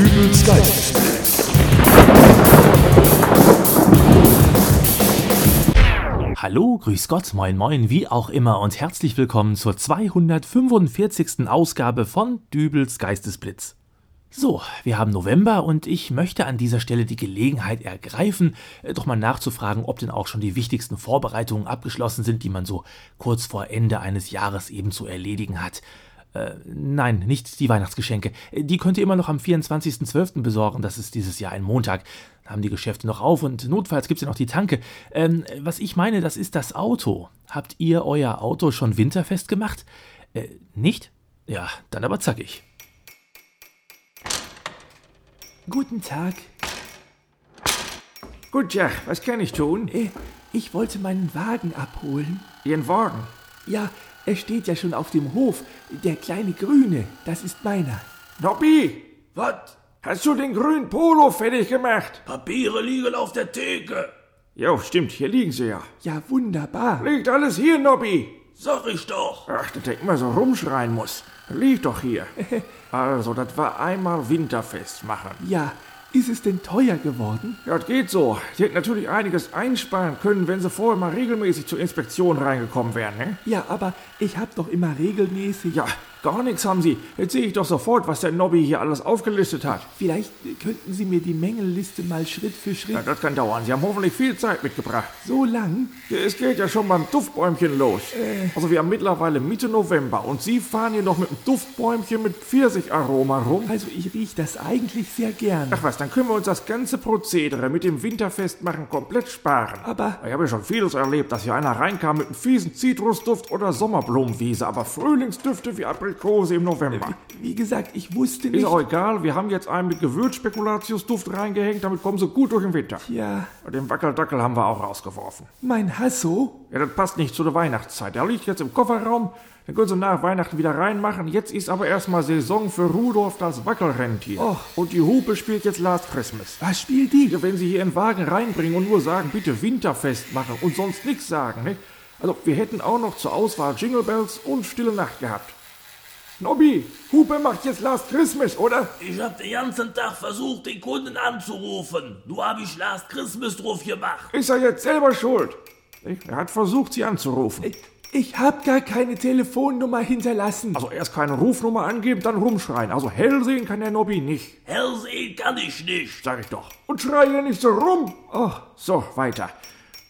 Dübels Geistesblitz. Hallo, grüß Gott, moin moin, wie auch immer und herzlich willkommen zur 245. Ausgabe von Dübels Geistesblitz. So, wir haben November und ich möchte an dieser Stelle die Gelegenheit ergreifen, äh, doch mal nachzufragen, ob denn auch schon die wichtigsten Vorbereitungen abgeschlossen sind, die man so kurz vor Ende eines Jahres eben zu erledigen hat. Äh, nein, nicht die Weihnachtsgeschenke. Die könnt ihr immer noch am 24.12. besorgen. Das ist dieses Jahr ein Montag. Da haben die Geschäfte noch auf und notfalls gibt es ja noch die Tanke. Ähm, was ich meine, das ist das Auto. Habt ihr euer Auto schon winterfest gemacht? Äh, nicht? Ja, dann aber zackig. Guten Tag. Gut, ja, was kann ich tun? Äh, ich wollte meinen Wagen abholen. Ihren Wagen. Ja, er steht ja schon auf dem Hof. Der kleine Grüne, das ist meiner. Nobby, Was? hast du den grünen Polo fertig gemacht? Papiere liegen auf der Theke. Jo, stimmt, hier liegen sie ja. Ja, wunderbar. Liegt alles hier, Nobby. Sag ich doch. Ach, dass der immer so rumschreien muss. Liegt doch hier. Also, das war einmal Winterfest machen. Ja, ist es denn teuer geworden? Ja, das geht so. Sie hätten natürlich einiges einsparen können, wenn sie vorher mal regelmäßig zur Inspektion reingekommen wären, ne? Ja, aber ich hab doch immer regelmäßig. Ja, gar nichts haben sie. Jetzt sehe ich doch sofort, was der Nobby hier alles aufgelistet hat. Vielleicht äh, könnten Sie mir die Mängelliste mal Schritt für Schritt. Ja, das kann dauern. Sie haben hoffentlich viel Zeit mitgebracht. so lang? Es geht ja schon beim Duftbäumchen los. Also wir haben mittlerweile Mitte November und Sie fahren hier noch mit einem Duftbäumchen mit Pfirsicharoma rum. Also ich riech das eigentlich sehr gern. Ach was, dann können wir uns das ganze Prozedere mit dem Winterfestmachen komplett sparen. Aber- Ich habe ja schon vieles erlebt, dass hier einer reinkam mit einem fiesen Zitrusduft oder Sommerblumenwiese, aber Frühlingsdüfte wie Aprikose im November. Wie gesagt, ich wusste Ist nicht. auch egal, wir haben jetzt einen mit Gewürzspekulatiusduft reingehängt, damit kommen sie gut durch den Winter. Ja, Den Wackeldackel haben wir auch rausgeworfen. mein Hasso? Ja, das passt nicht zu der Weihnachtszeit. Der liegt jetzt im Kofferraum. Den können Sie nach Weihnachten wieder reinmachen. Jetzt ist aber erstmal Saison für Rudolf das Wackelrentier. Och. Und die Hupe spielt jetzt Last Christmas. Was spielt die? Ja, wenn Sie hier einen Wagen reinbringen und nur sagen, bitte Winterfest machen und sonst nichts sagen, ne? Also, wir hätten auch noch zur Auswahl Jingle Bells und Stille Nacht gehabt. Nobby, Hupe macht jetzt Last Christmas, oder? Ich hab den ganzen Tag versucht, den Kunden anzurufen. Nur hab ich Last Christmas drauf gemacht. Ist er jetzt selber schuld? Er hat versucht, Sie anzurufen. Ich hab gar keine Telefonnummer hinterlassen. Also erst keine Rufnummer angeben, dann rumschreien. Also hell sehen kann der Nobby nicht. Hell sehen kann ich nicht. Sag ich doch. Und schreie nicht so rum. Oh, so, weiter.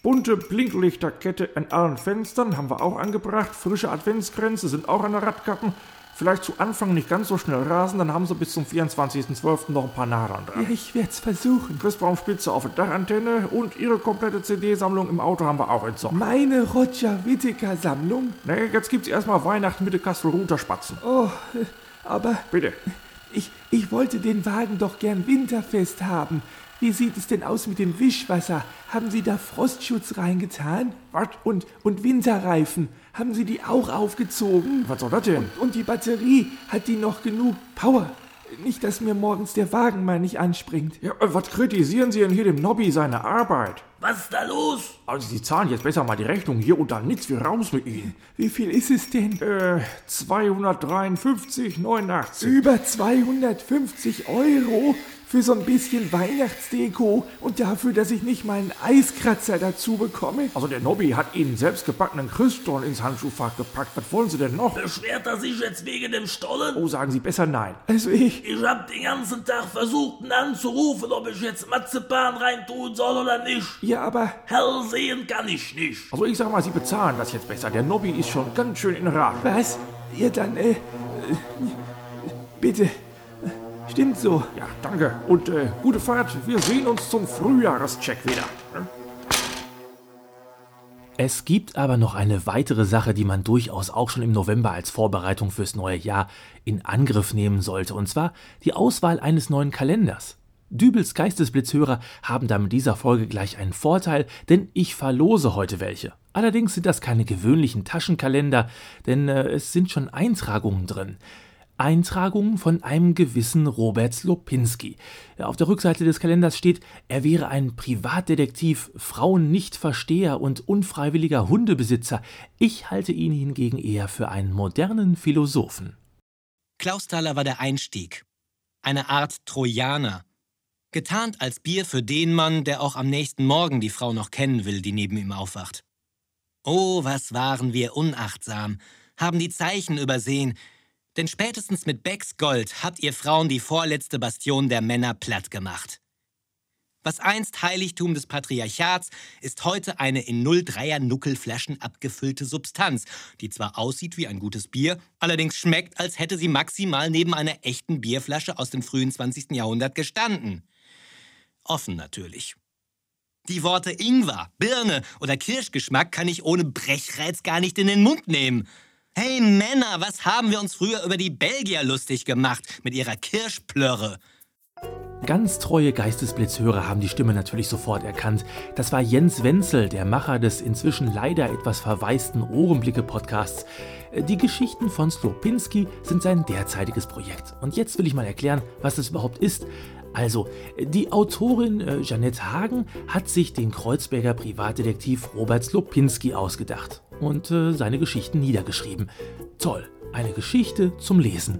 Bunte Blinklichterkette an allen Fenstern haben wir auch angebracht. Frische Adventskränze sind auch an der Radkappen. Vielleicht zu Anfang nicht ganz so schnell rasen, dann haben sie bis zum 24.12. noch ein paar Nadeln dran. Ja, ich werd's versuchen. Christbaumspitze auf der Dachantenne und ihre komplette CD-Sammlung im Auto haben wir auch entsorgt. Meine Roger Whittaker Sammlung? Ne, jetzt gibt's erstmal Weihnachten mit den Kastelruther Spatzen. Oh, äh, aber Bitte. Ich, ich wollte den Wagen doch gern winterfest haben. Wie sieht es denn aus mit dem Wischwasser? Haben Sie da Frostschutz reingetan? Was? Und, und Winterreifen? Haben Sie die auch aufgezogen? Was soll das denn? Und die Batterie, hat die noch genug Power? Nicht, dass mir morgens der Wagen mal nicht anspringt. Ja, äh, was kritisieren Sie denn hier dem Nobby seine Arbeit? Was ist da los? Also, Sie zahlen jetzt besser mal die Rechnung hier und dann nichts wie raus mit Ihnen. Wie viel ist es denn? Äh, 253,89. Über 250 Euro für so ein bisschen Weihnachtsdeko und dafür, dass ich nicht mal einen Eiskratzer dazu bekomme? Also, der Nobby hat Ihnen selbstgebackenen Christstollen ins Handschuhfach gepackt. Was wollen Sie denn noch? Beschwert er sich jetzt wegen dem Stollen? Oh, sagen Sie besser nein. Also ich, Ich hab den ganzen Tag versucht, ihn anzurufen, ob ich jetzt Marzipan reintun soll oder nicht. ja, aber Hell sehen kann ich nicht. Also, ich sag mal, Sie bezahlen das jetzt besser. Der Nobby ist schon ganz schön in Rage. was? Ja, dann, äh, äh bitte. Stimmt so. Ja, danke. Und äh, gute Fahrt. Wir sehen uns zum Frühjahrescheck wieder. Es gibt aber noch eine weitere Sache, die man durchaus auch schon im November als Vorbereitung fürs neue Jahr in Angriff nehmen sollte, und zwar die Auswahl eines neuen Kalenders. Dübels Geistesblitzhörer haben da mit dieser Folge gleich einen Vorteil, denn ich verlose heute welche. Allerdings sind das keine gewöhnlichen Taschenkalender, denn äh, es sind schon Eintragungen drin. Eintragungen von einem gewissen Robert Slopinski. Auf der Rückseite des Kalenders steht, er wäre ein Privatdetektiv, Frauennichtversteher und unfreiwilliger Hundebesitzer. Ich halte ihn hingegen eher für einen modernen Philosophen. Klausthaler war der Einstieg. eine Art Trojaner. Getarnt als Bier für den Mann, der auch am nächsten Morgen die Frau noch kennen will, die neben ihm aufwacht. Oh, was waren wir unachtsam, haben die Zeichen übersehen, denn spätestens mit Becks Gold habt ihr Frauen die vorletzte Bastion der Männer platt gemacht. Was einst Heiligtum des Patriarchats ist heute eine in 03er Nuckelflaschen abgefüllte Substanz, die zwar aussieht wie ein gutes Bier, allerdings schmeckt, als hätte sie maximal neben einer echten Bierflasche aus dem frühen 20. Jahrhundert gestanden. Offen natürlich. Die Worte Ingwer, Birne oder Kirschgeschmack kann ich ohne Brechreiz gar nicht in den Mund nehmen. Hey Männer, was haben wir uns früher über die Belgier lustig gemacht mit ihrer Kirschplörre? Ganz treue Geistesblitzhörer haben die Stimme natürlich sofort erkannt. Das war Jens Wenzel, der Macher des inzwischen leider etwas verwaisten Ohrenblicke-Podcasts. Die Geschichten von Slopinski sind sein derzeitiges Projekt. Und jetzt will ich mal erklären, was das überhaupt ist. Also, die Autorin äh, Janette Hagen hat sich den Kreuzberger Privatdetektiv Robert Slopinski ausgedacht und äh, seine Geschichten niedergeschrieben. Toll, eine Geschichte zum Lesen.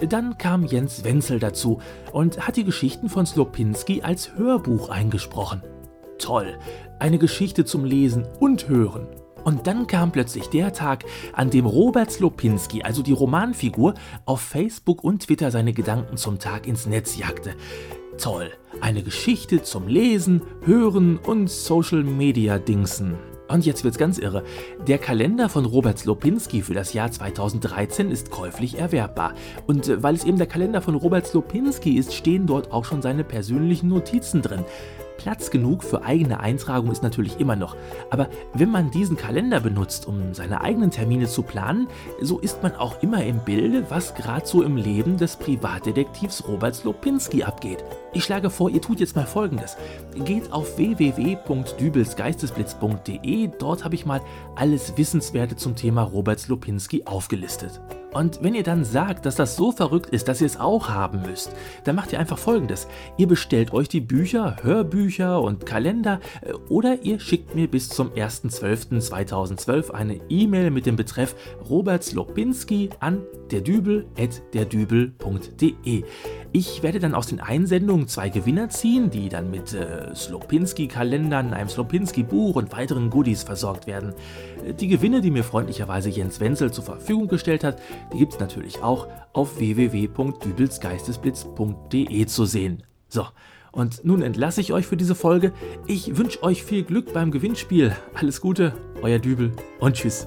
Dann kam Jens Wenzel dazu und hat die Geschichten von Slopinski als Hörbuch eingesprochen. Toll, eine Geschichte zum Lesen und Hören. Und dann kam plötzlich der Tag, an dem Robert Slopinski, also die Romanfigur, auf Facebook und Twitter seine Gedanken zum Tag ins Netz jagte. Toll, eine Geschichte zum Lesen, Hören und Social Media Dingsen. Und jetzt wird's ganz irre. Der Kalender von Robert Slopinski für das Jahr 2013 ist käuflich erwerbbar. Und äh, weil es eben der Kalender von Robert Slopinski ist, stehen dort auch schon seine persönlichen Notizen drin. Platz genug für eigene Eintragung ist natürlich immer noch. Aber wenn man diesen Kalender benutzt, um seine eigenen Termine zu planen, so ist man auch immer im Bilde, was gerade so im Leben des Privatdetektivs Robert Slopinski abgeht. Ich schlage vor, ihr tut jetzt mal folgendes. Geht auf www.dübelsgeistesblitz.de, dort habe ich mal alles Wissenswerte zum Thema Robert Slopinski aufgelistet. Und wenn ihr dann sagt, dass das so verrückt ist, dass ihr es auch haben müsst, dann macht ihr einfach folgendes. Ihr bestellt euch die Bücher, Hörbücher und Kalender äh, oder ihr schickt mir bis zum 1.12.2012 eine E-Mail mit dem Betreff Robert Slopinski an derdübel.derdübel.de. Ich werde dann aus den Einsendungen zwei Gewinner ziehen, die dann mit äh, Slopinski-Kalendern, einem Slopinski-Buch und weiteren Goodies versorgt werden. Äh, die Gewinne, die mir freundlicherweise Jens Wenzel zur Verfügung gestellt hat, die gibt es natürlich auch auf www.dübelsgeistesblitz.de zu sehen. So, und nun entlasse ich euch für diese Folge. Ich wünsche euch viel Glück beim Gewinnspiel. Alles Gute, euer Dübel und tschüss.